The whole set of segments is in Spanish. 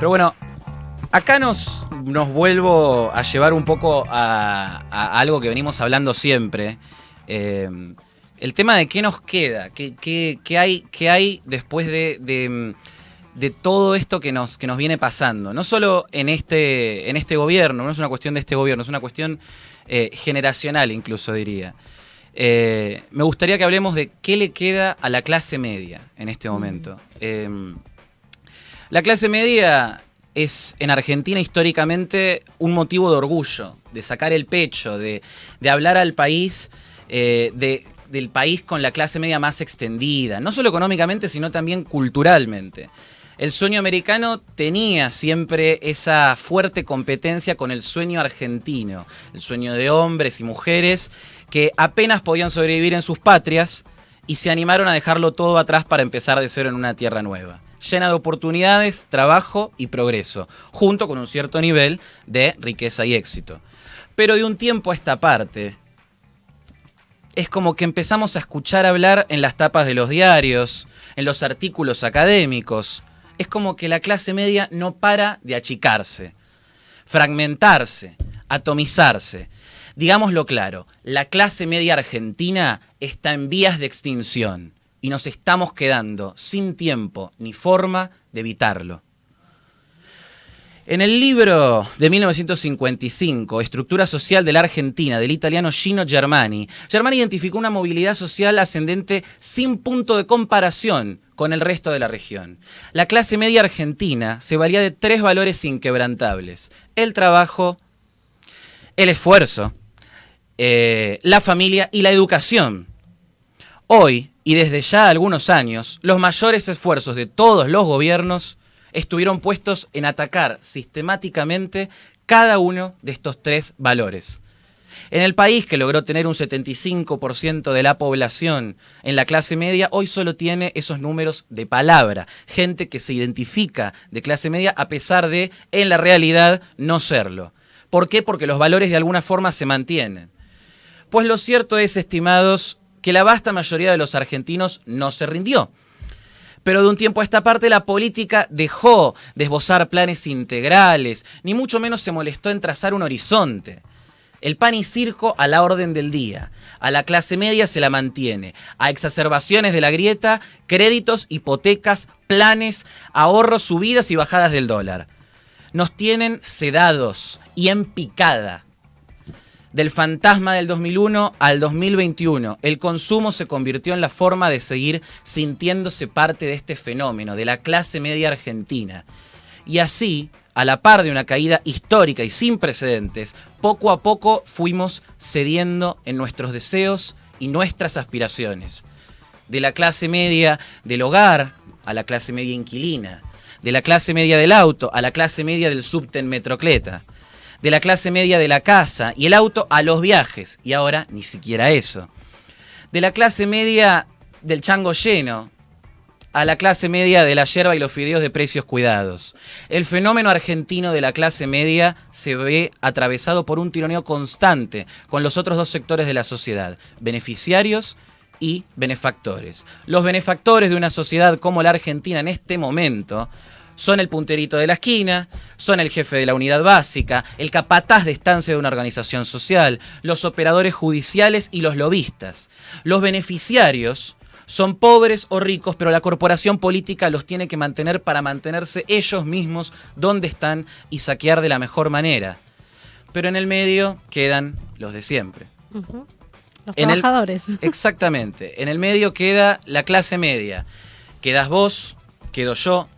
Pero bueno, acá nos, nos vuelvo a llevar un poco a, a algo que venimos hablando siempre. Eh, el tema de qué nos queda, qué, qué- qué hay, qué hay después de, de- de todo esto que nos, que nos viene pasando. No solo en este, en este gobierno, no es una cuestión de este gobierno, es una cuestión eh, generacional incluso diría. Eh, me gustaría que hablemos de qué le queda a la clase media en este momento. Eh, la clase media es en Argentina históricamente un motivo de orgullo, de sacar el pecho, de, hablar al país, eh, de- del país con la clase media más extendida, no solo económicamente, sino también culturalmente. El sueño americano tenía siempre esa fuerte competencia con el sueño argentino, el sueño de hombres y mujeres que apenas podían sobrevivir en sus patrias y se animaron a dejarlo todo atrás para empezar de cero en una tierra nueva, llena de oportunidades, trabajo y progreso, junto con un cierto nivel de riqueza y éxito. Pero de un tiempo a esta parte, es como que empezamos a escuchar hablar en las tapas de los diarios, en los artículos académicos, es como que la clase media no para de achicarse, fragmentarse, atomizarse. Digámoslo claro, la clase media argentina está en vías de extinción y nos estamos quedando sin tiempo ni forma de evitarlo. En el libro de 1955, Estructura Social de la Argentina, del italiano Gino Germani, Germani identificó una movilidad social ascendente sin punto de comparación con el resto de la región. La clase media argentina se valía de tres valores inquebrantables. El trabajo, el esfuerzo, eh, la familia y la educación. Hoy, y desde ya algunos años, los mayores esfuerzos de todos los gobiernos estuvieron puestos en atacar sistemáticamente cada uno de estos tres valores. En el país que logró tener un 75% de la población en la clase media, hoy solo tiene esos números de palabra. Gente que se identifica de clase media a pesar de, en la realidad, no serlo. ¿Por qué? Porque los valores de alguna forma se mantienen. Pues lo cierto es, estimados, que la vasta mayoría de los argentinos no se rindió. Pero de un tiempo a esta parte la política dejó de esbozar planes integrales, ni mucho menos se molestó en trazar un horizonte. El pan y circo a la orden del día. A la clase media se la mantiene. A exacerbaciones de la grieta, créditos, hipotecas, planes, ahorros, subidas y bajadas del dólar. Nos tienen sedados y en picada. Del fantasma del 2001 al 2021, el consumo se convirtió en la forma de seguir sintiéndose parte de este fenómeno, de la clase media argentina. Y así, a la par de una caída histórica y sin precedentes, poco a poco fuimos cediendo en nuestros deseos y nuestras aspiraciones. De la clase media del hogar a la clase media inquilina, de la clase media del auto a la clase media del subte metrocleta, de la clase media de la casa y el auto a los viajes, y ahora ni siquiera eso. De la clase media del chango lleno a la clase media de la yerba y los fideos de precios cuidados. El fenómeno argentino de la clase media se ve atravesado por un tironeo constante con los otros dos sectores de la sociedad, beneficiarios y benefactores. Los benefactores de una sociedad como la Argentina en este momento son el punterito de la esquina, son el jefe de la unidad básica, el capataz de estancia de una organización social, los operadores judiciales y los lobistas. Los beneficiarios son pobres o ricos, pero la corporación política los tiene que mantener para mantenerse ellos mismos donde están y saquear de la mejor manera. Pero en el medio quedan los de siempre. Los En el- trabajadores. Exactamente. En el medio queda la clase media. Quedas vos, quedo yo,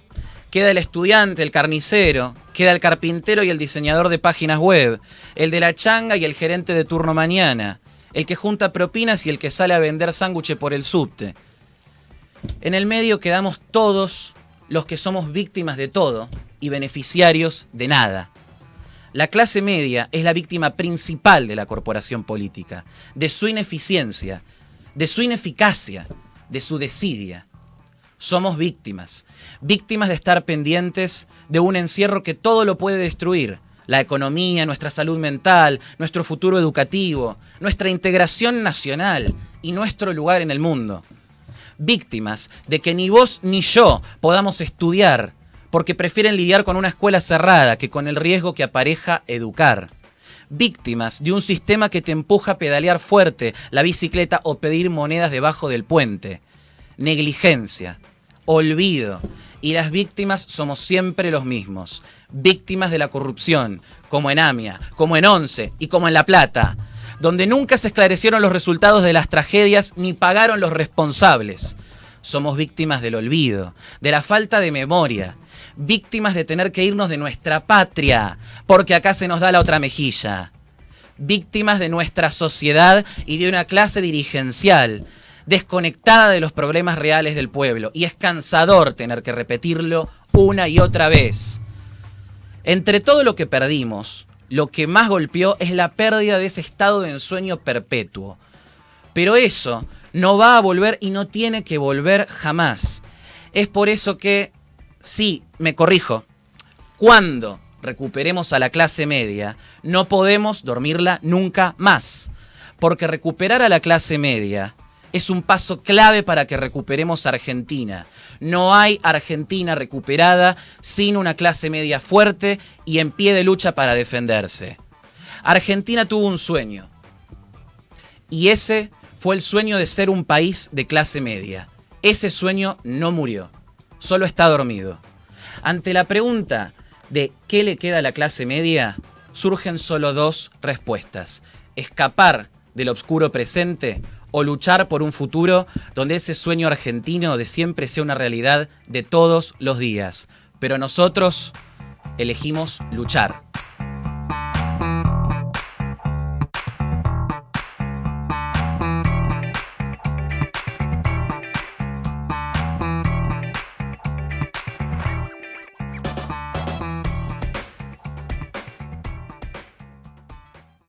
queda el estudiante, el carnicero, queda el carpintero y el diseñador de páginas web, el de la changa y el gerente de turno mañana, el que junta propinas y el que sale a vender sándwiches por el subte. En el medio quedamos todos los que somos víctimas de todo y beneficiarios de nada. La clase media es la víctima principal de la corporación política, de su ineficiencia, de su ineficacia, de su desidia. Somos víctimas, víctimas de estar pendientes de un encierro que todo lo puede destruir. La economía, nuestra salud mental, nuestro futuro educativo, nuestra integración nacional y nuestro lugar en el mundo. Víctimas de que ni vos ni yo podamos estudiar porque prefieren lidiar con una escuela cerrada que con el riesgo que apareja educar. Víctimas de un sistema que te empuja a pedalear fuerte la bicicleta o pedir monedas debajo del puente. Negligencia, olvido, y las víctimas somos siempre los mismos. Víctimas de la corrupción, como en Amia, como en Once y como en La Plata, donde nunca se esclarecieron los resultados de las tragedias ni pagaron los responsables. Somos víctimas del olvido, de la falta de memoria, víctimas de tener que irnos de nuestra patria, porque acá se nos da la otra mejilla. Víctimas de nuestra sociedad y de una clase dirigencial desconectada de los problemas reales del pueblo. Y es cansador tener que repetirlo una y otra vez. Entre todo lo que perdimos, lo que más golpeó es la pérdida de ese estado de ensueño perpetuo. Pero eso no va a volver y no tiene que volver jamás. Es por eso que, sí, me corrijo, cuando recuperemos a la clase media, no podemos dormirla nunca más. Porque recuperar a la clase media es un paso clave para que recuperemos Argentina. No hay Argentina recuperada sin una clase media fuerte y en pie de lucha para defenderse. Argentina tuvo un sueño. Y ese fue el sueño de ser un país de clase media. Ese sueño no murió, solo está dormido. Ante la pregunta de qué le queda a la clase media, surgen solo dos respuestas. Escapar del oscuro presente o luchar por un futuro donde ese sueño argentino de siempre sea una realidad de todos los días. Pero nosotros elegimos luchar.